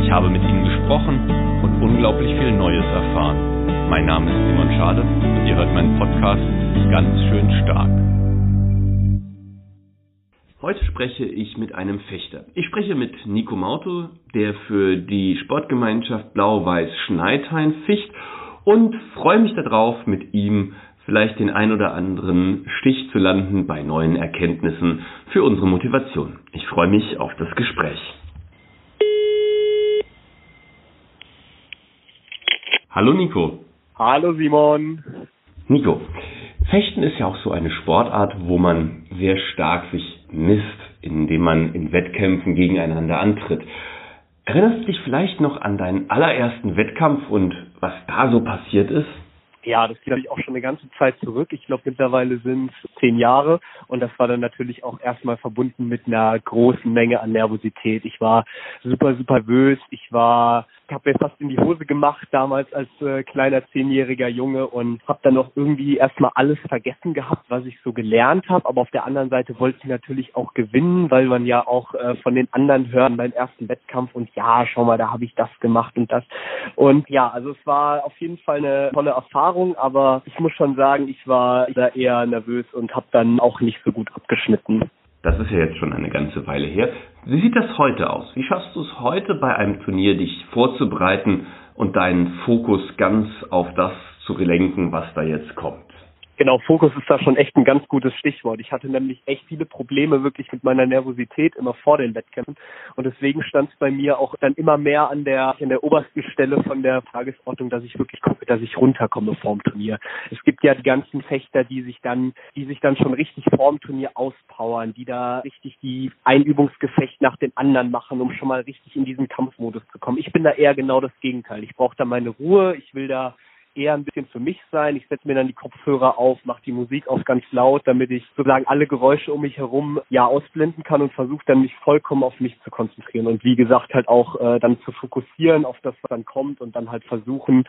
Ich habe mit ihnen gesprochen und unglaublich viel Neues erfahren. Mein Name ist Simon Schade und ihr hört meinen Podcast ganz schön stark. Heute spreche ich mit einem Fechter. Ich spreche mit Nico Mauto, der für die Sportgemeinschaft Blau-Weiß Schneidhain ficht und freue mich darauf, mit ihm vielleicht den ein oder anderen Stich zu landen bei neuen Erkenntnissen für unsere Motivation. Ich freue mich auf das Gespräch. Hallo Nico. Hallo Simon. Nico, Fechten ist ja auch so eine Sportart, wo man sehr stark sich misst, indem man in Wettkämpfen gegeneinander antritt. Erinnerst du dich vielleicht noch an deinen allerersten Wettkampf und was da so passiert ist? Ja, das geht natürlich auch schon eine ganze Zeit zurück. Ich glaube, mittlerweile sind es zehn Jahre und das war dann natürlich auch erstmal verbunden mit einer großen Menge an Nervosität. Ich war super, super nervös. Ich war habe mir fast in die Hose gemacht damals als äh, kleiner zehnjähriger Junge und habe dann noch irgendwie erstmal alles vergessen gehabt, was ich so gelernt habe. Aber auf der anderen Seite wollte ich natürlich auch gewinnen, weil man ja auch äh, von den anderen hören beim ersten Wettkampf und ja, schau mal, da habe ich das gemacht und das. Und ja, also es war auf jeden Fall eine tolle Erfahrung, aber ich muss schon sagen, ich war da eher nervös und habe dann auch nicht so gut abgeschnitten. Das ist ja jetzt schon eine ganze Weile her. Wie sieht das heute aus? Wie schaffst du es heute bei einem Turnier, dich vorzubereiten und deinen Fokus ganz auf das zu lenken, was da jetzt kommt? Genau, Fokus ist da schon echt ein ganz gutes Stichwort. Ich hatte nämlich echt viele Probleme wirklich mit meiner Nervosität immer vor den Wettkämpfen und deswegen stand es bei mir auch dann immer mehr an der an der obersten Stelle von der Tagesordnung, dass ich wirklich gucke, dass ich runterkomme vorm Turnier. Es gibt ja die ganzen Fechter, die sich dann die sich dann schon richtig vorm Turnier auspowern, die da richtig die Einübungsgefecht nach dem anderen machen, um schon mal richtig in diesen Kampfmodus zu kommen. Ich bin da eher genau das Gegenteil. Ich brauche da meine Ruhe, ich will da eher ein bisschen für mich sein. Ich setze mir dann die Kopfhörer auf, mache die Musik auf ganz laut, damit ich sozusagen alle Geräusche um mich herum ja ausblenden kann und versuche dann mich vollkommen auf mich zu konzentrieren und wie gesagt halt auch äh, dann zu fokussieren auf das, was dann kommt und dann halt versuchen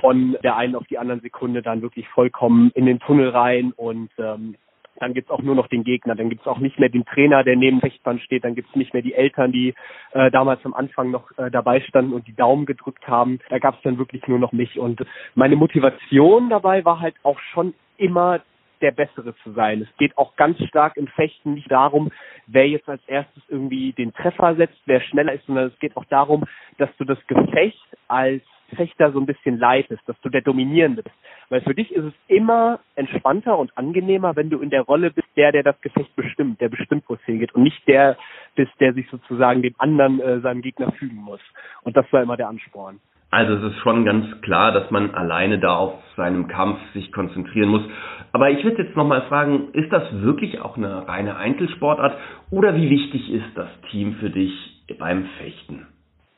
von der einen auf die anderen Sekunde dann wirklich vollkommen in den Tunnel rein und ähm, dann gibt's auch nur noch den Gegner, dann gibt's auch nicht mehr den Trainer, der neben Fechtband steht, dann gibt's nicht mehr die Eltern, die äh, damals am Anfang noch äh, dabei standen und die Daumen gedrückt haben. Da gab's dann wirklich nur noch mich. Und meine Motivation dabei war halt auch schon immer der Bessere zu sein. Es geht auch ganz stark im Fechten nicht darum, wer jetzt als erstes irgendwie den Treffer setzt, wer schneller ist, sondern es geht auch darum, dass du das Gefecht als Fechter so ein bisschen leitest, dass du der Dominierende bist. Weil für dich ist es immer entspannter und angenehmer, wenn du in der Rolle bist, der, der das Gefecht bestimmt, der bestimmt, wo es hingeht und nicht der bist, der sich sozusagen dem anderen, äh, seinem Gegner fügen muss. Und das war immer der Ansporn. Also es ist schon ganz klar, dass man alleine da auf seinem Kampf sich konzentrieren muss. Aber ich würde jetzt nochmal fragen, ist das wirklich auch eine reine Einzelsportart oder wie wichtig ist das Team für dich beim Fechten?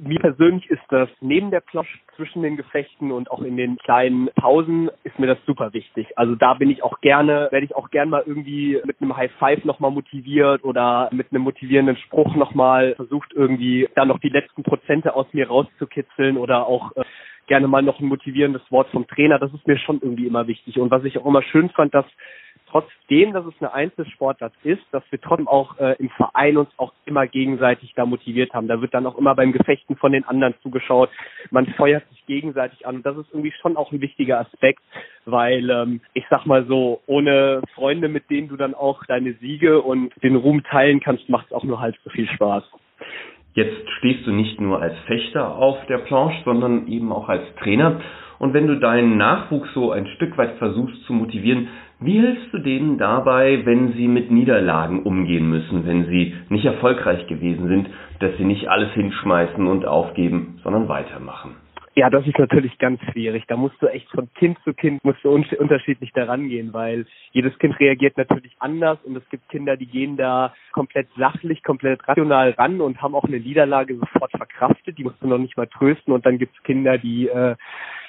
Mir persönlich ist das neben der Plosch zwischen den Gefechten und auch in den kleinen Pausen ist mir das super wichtig. Also da bin ich auch gerne, werde ich auch gerne mal irgendwie mit einem High Five nochmal motiviert oder mit einem motivierenden Spruch nochmal versucht irgendwie da noch die letzten Prozente aus mir rauszukitzeln oder auch äh, gerne mal noch ein motivierendes Wort vom Trainer. Das ist mir schon irgendwie immer wichtig. Und was ich auch immer schön fand, dass trotzdem, dass es eine Einzelsportart ist, dass wir trotzdem auch äh, im Verein uns auch immer gegenseitig da motiviert haben. Da wird dann auch immer beim Gefechten von den anderen zugeschaut. Man feuert sich gegenseitig an. Und das ist irgendwie schon auch ein wichtiger Aspekt, weil ähm, ich sag mal so, ohne Freunde, mit denen du dann auch deine Siege und den Ruhm teilen kannst, macht es auch nur halb so viel Spaß. Jetzt stehst du nicht nur als Fechter auf der Planche, sondern eben auch als Trainer. Und wenn du deinen Nachwuchs so ein Stück weit versuchst zu motivieren, wie hilfst du denen dabei, wenn sie mit Niederlagen umgehen müssen, wenn sie nicht erfolgreich gewesen sind, dass sie nicht alles hinschmeißen und aufgeben, sondern weitermachen? Ja, das ist natürlich ganz schwierig. Da musst du echt von Kind zu Kind musst du un unterschiedlich daran gehen, weil jedes Kind reagiert natürlich anders und es gibt Kinder, die gehen da komplett sachlich, komplett rational ran und haben auch eine Niederlage sofort verkraftet. Die musst du noch nicht mal trösten und dann gibt es Kinder, die äh,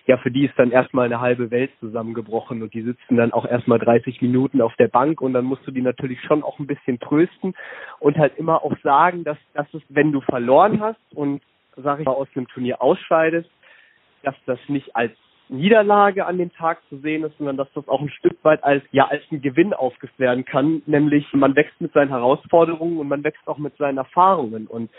ja, für die ist dann erstmal eine halbe Welt zusammengebrochen und die sitzen dann auch erstmal 30 Minuten auf der Bank und dann musst du die natürlich schon auch ein bisschen trösten und halt immer auch sagen, dass, dass es, wenn du verloren hast und, sag ich mal, aus einem Turnier ausscheidest, dass das nicht als Niederlage an dem Tag zu sehen ist, sondern dass das auch ein Stück weit als ja als ein Gewinn aufgeführt werden kann, nämlich man wächst mit seinen Herausforderungen und man wächst auch mit seinen Erfahrungen. Und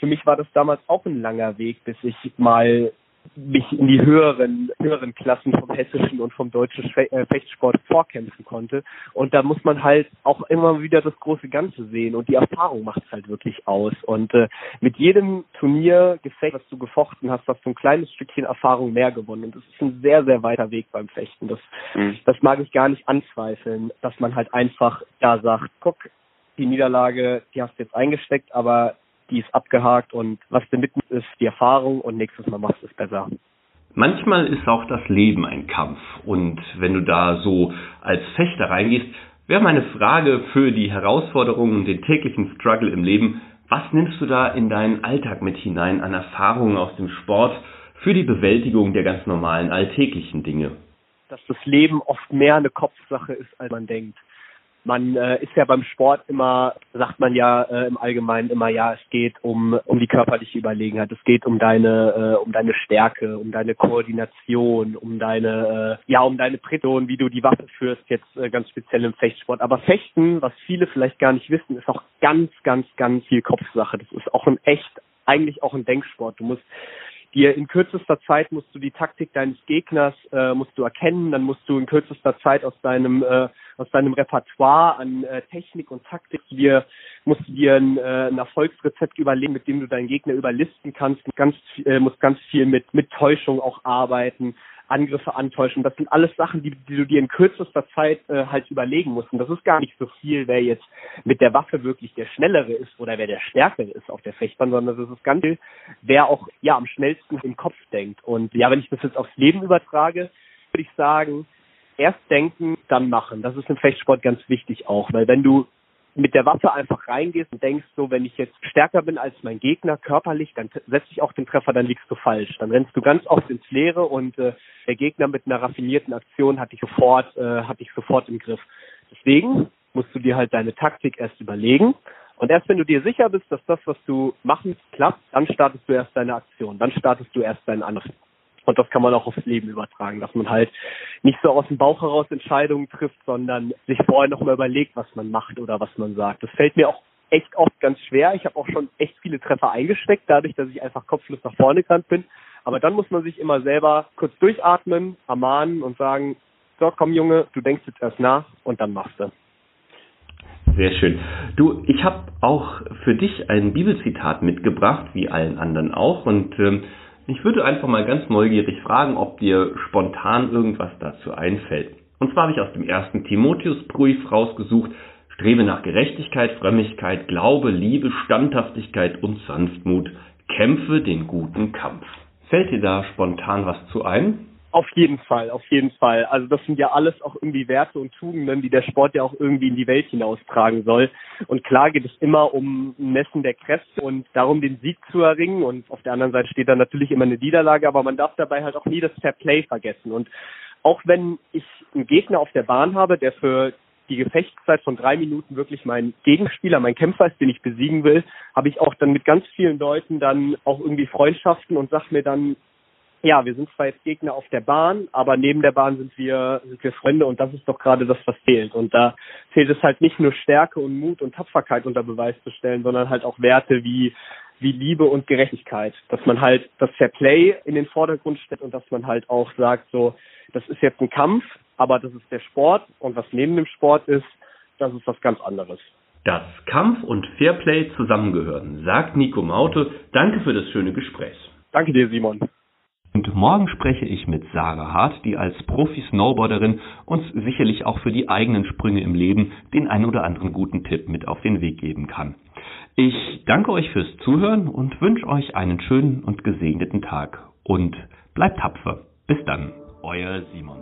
für mich war das damals auch ein langer Weg, bis ich mal mich in die höheren, höheren Klassen vom hessischen und vom deutschen äh, Fechtsport vorkämpfen konnte. Und da muss man halt auch immer wieder das große Ganze sehen und die Erfahrung macht es halt wirklich aus. Und äh, mit jedem Turnier, Gefecht, was du gefochten hast, hast du ein kleines Stückchen Erfahrung mehr gewonnen. Und das ist ein sehr, sehr weiter Weg beim Fechten. Das, mhm. das mag ich gar nicht anzweifeln, dass man halt einfach da sagt, guck, die Niederlage, die hast du jetzt eingesteckt, aber die ist abgehakt und was du mitnimmst, ist die Erfahrung und nächstes Mal machst du es besser. Manchmal ist auch das Leben ein Kampf und wenn du da so als Fechter reingehst, wäre meine Frage für die Herausforderungen und den täglichen Struggle im Leben, was nimmst du da in deinen Alltag mit hinein an Erfahrungen aus dem Sport für die Bewältigung der ganz normalen alltäglichen Dinge? Dass das Leben oft mehr eine Kopfsache ist, als man denkt man äh, ist ja beim Sport immer, sagt man ja äh, im Allgemeinen immer, ja, es geht um um die körperliche Überlegenheit, es geht um deine äh, um deine Stärke, um deine Koordination, um deine äh, ja um deine Präton, wie du die Waffe führst, jetzt äh, ganz speziell im Fechtsport. Aber Fechten, was viele vielleicht gar nicht wissen, ist auch ganz, ganz, ganz viel Kopfsache. Das ist auch ein echt eigentlich auch ein Denksport. Du musst dir in kürzester Zeit musst du die Taktik deines Gegners äh, musst du erkennen, dann musst du in kürzester Zeit aus deinem äh, aus deinem Repertoire an äh, Technik und Taktik dir musst du dir ein, äh, ein Erfolgsrezept überlegen, mit dem du deinen Gegner überlisten kannst, ganz äh, musst ganz viel mit mit Täuschung auch arbeiten, Angriffe antäuschen. Das sind alles Sachen, die, die du dir in kürzester Zeit äh, halt überlegen musst. Und das ist gar nicht so viel, wer jetzt mit der Waffe wirklich der Schnellere ist oder wer der Stärkere ist auf der Fechtbahn, sondern das ist ganz viel, wer auch ja am schnellsten im Kopf denkt. Und ja, wenn ich das jetzt aufs Leben übertrage, würde ich sagen, erst denken, dann machen. Das ist im Fechtsport ganz wichtig auch, weil wenn du mit der Waffe einfach reingehst und denkst so, wenn ich jetzt stärker bin als mein Gegner körperlich, dann setze ich auch den Treffer, dann liegst du falsch. Dann rennst du ganz oft ins Leere und äh, der Gegner mit einer raffinierten Aktion hat dich sofort, äh, hat dich sofort im Griff. Deswegen musst du dir halt deine Taktik erst überlegen. Und erst wenn du dir sicher bist, dass das, was du machen, klappt, dann startest du erst deine Aktion, dann startest du erst deinen Angriff. Und das kann man auch aufs Leben übertragen, dass man halt nicht so aus dem Bauch heraus Entscheidungen trifft, sondern sich vorher nochmal überlegt, was man macht oder was man sagt. Das fällt mir auch echt oft ganz schwer. Ich habe auch schon echt viele Treffer eingesteckt, dadurch, dass ich einfach kopflos nach vorne gerannt bin. Aber dann muss man sich immer selber kurz durchatmen, ermahnen und sagen, so komm Junge, du denkst jetzt erst nach und dann machst du. Sehr schön. Du, ich habe auch für dich ein Bibelzitat mitgebracht, wie allen anderen auch. Und ähm, ich würde einfach mal ganz neugierig fragen, ob dir spontan irgendwas dazu einfällt. Und zwar habe ich aus dem ersten Timotheusbrief rausgesucht, strebe nach Gerechtigkeit, Frömmigkeit, Glaube, Liebe, Standhaftigkeit und Sanftmut, kämpfe den guten Kampf. Fällt dir da spontan was zu ein? Auf jeden Fall, auf jeden Fall. Also das sind ja alles auch irgendwie Werte und Tugenden, die der Sport ja auch irgendwie in die Welt hinaustragen soll. Und klar geht es immer um Messen der Kräfte und darum, den Sieg zu erringen. Und auf der anderen Seite steht da natürlich immer eine Niederlage, aber man darf dabei halt auch nie das Fair Play vergessen. Und auch wenn ich einen Gegner auf der Bahn habe, der für die Gefechtszeit von drei Minuten wirklich mein Gegenspieler, mein Kämpfer ist, den ich besiegen will, habe ich auch dann mit ganz vielen Leuten dann auch irgendwie Freundschaften und sag mir dann, ja, wir sind zwar jetzt Gegner auf der Bahn, aber neben der Bahn sind wir, sind wir Freunde und das ist doch gerade das, was fehlt. Und da fehlt es halt nicht nur Stärke und Mut und Tapferkeit unter Beweis zu stellen, sondern halt auch Werte wie, wie Liebe und Gerechtigkeit. Dass man halt das Fair Play in den Vordergrund stellt und dass man halt auch sagt, so, das ist jetzt ein Kampf, aber das ist der Sport und was neben dem Sport ist, das ist was ganz anderes. Dass Kampf und Fairplay zusammengehören, sagt Nico Maute. Danke für das schöne Gespräch. Danke dir, Simon. Und morgen spreche ich mit Sarah Hart, die als Profi-Snowboarderin uns sicherlich auch für die eigenen Sprünge im Leben den ein oder anderen guten Tipp mit auf den Weg geben kann. Ich danke euch fürs Zuhören und wünsche euch einen schönen und gesegneten Tag und bleibt tapfer. Bis dann, euer Simon.